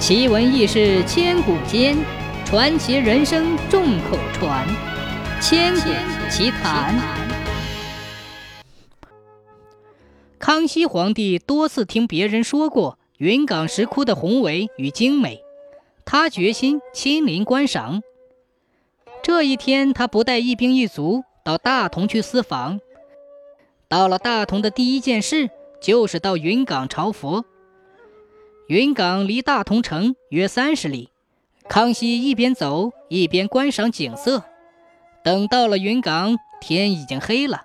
奇闻异事千古间，传奇人生众口传。千古奇谈。康熙皇帝多次听别人说过云冈石窟的宏伟与精美，他决心亲临观赏。这一天，他不带一兵一卒到大同去私访。到了大同的第一件事，就是到云冈朝佛。云冈离大同城约三十里，康熙一边走一边观赏景色。等到了云冈，天已经黑了，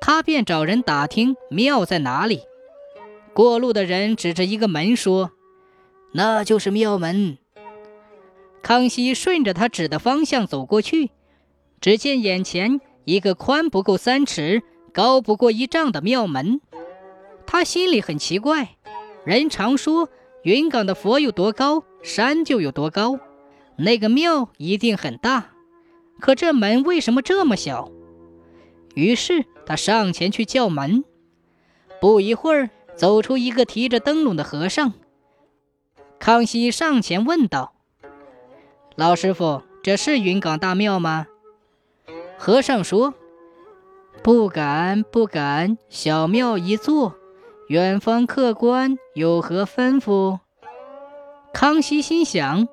他便找人打听庙在哪里。过路的人指着一个门说：“那就是庙门。”康熙顺着他指的方向走过去，只见眼前一个宽不够三尺、高不过一丈的庙门。他心里很奇怪，人常说。云冈的佛有多高，山就有多高。那个庙一定很大，可这门为什么这么小？于是他上前去叫门。不一会儿，走出一个提着灯笼的和尚。康熙上前问道：“老师傅，这是云冈大庙吗？”和尚说：“不敢，不敢，小庙一座。”远方客官有何吩咐？康熙心想：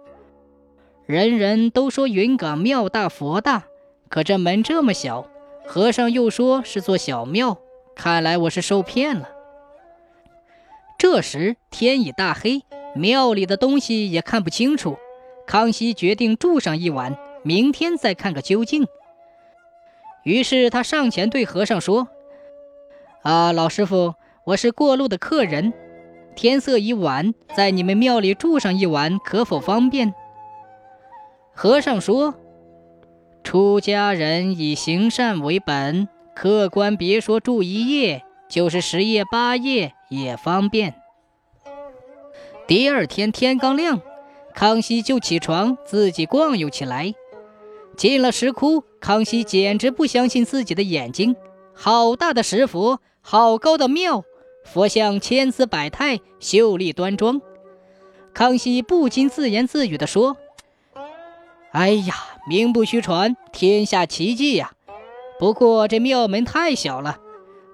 人人都说云冈庙大佛大，可这门这么小，和尚又说是座小庙，看来我是受骗了。这时天已大黑，庙里的东西也看不清楚。康熙决定住上一晚，明天再看个究竟。于是他上前对和尚说：“啊，老师傅。”我是过路的客人，天色已晚，在你们庙里住上一晚，可否方便？和尚说：“出家人以行善为本，客官别说住一夜，就是十夜八夜也方便。”第二天天刚亮，康熙就起床自己逛悠起来。进了石窟，康熙简直不相信自己的眼睛，好大的石佛，好高的庙。佛像千姿百态，秀丽端庄。康熙不禁自言自语地说：“哎呀，名不虚传，天下奇迹呀！不过这庙门太小了，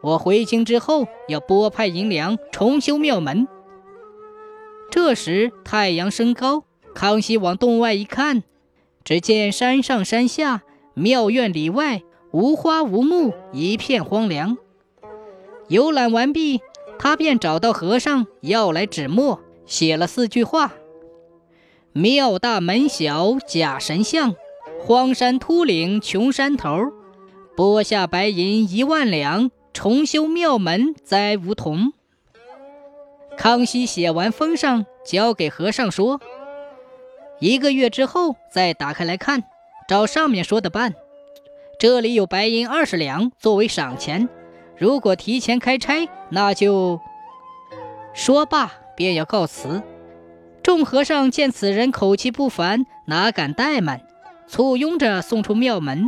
我回京之后要拨派银两重修庙门。”这时太阳升高，康熙往洞外一看，只见山上山下、庙院里外无花无木，一片荒凉。游览完毕。他便找到和尚要来纸墨，写了四句话：“庙大门小假神像，荒山秃岭穷山头，拨下白银一万两，重修庙门栽梧桐。”康熙写完封上，交给和尚说：“一个月之后再打开来看，照上面说的办。这里有白银二十两作为赏钱。”如果提前开差，那就说罢，便要告辞。众和尚见此人口气不凡，哪敢怠慢，簇拥着送出庙门。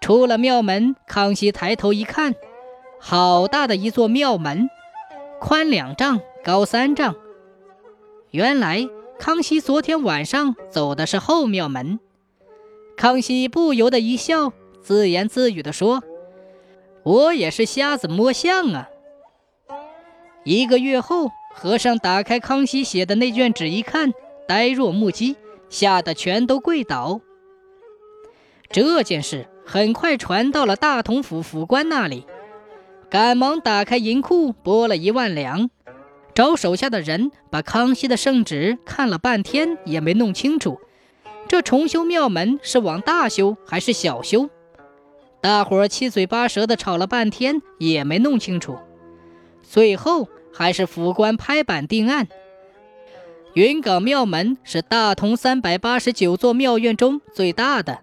出了庙门，康熙抬头一看，好大的一座庙门，宽两丈，高三丈。原来康熙昨天晚上走的是后庙门。康熙不由得一笑，自言自语地说。我也是瞎子摸象啊！一个月后，和尚打开康熙写的那卷纸一看，呆若木鸡，吓得全都跪倒。这件事很快传到了大同府府官那里，赶忙打开银库，拨了一万两，找手下的人把康熙的圣旨看了半天，也没弄清楚，这重修庙门是往大修还是小修？大伙儿七嘴八舌的吵了半天，也没弄清楚。最后还是府官拍板定案：云冈庙门是大同三百八十九座庙院中最大的。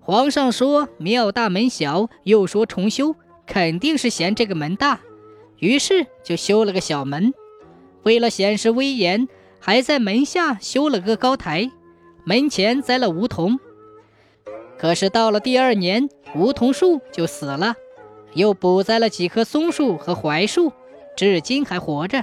皇上说庙大门小，又说重修，肯定是嫌这个门大，于是就修了个小门。为了显示威严，还在门下修了个高台，门前栽了梧桐。可是到了第二年，梧桐树就死了，又补栽了几棵松树和槐树，至今还活着。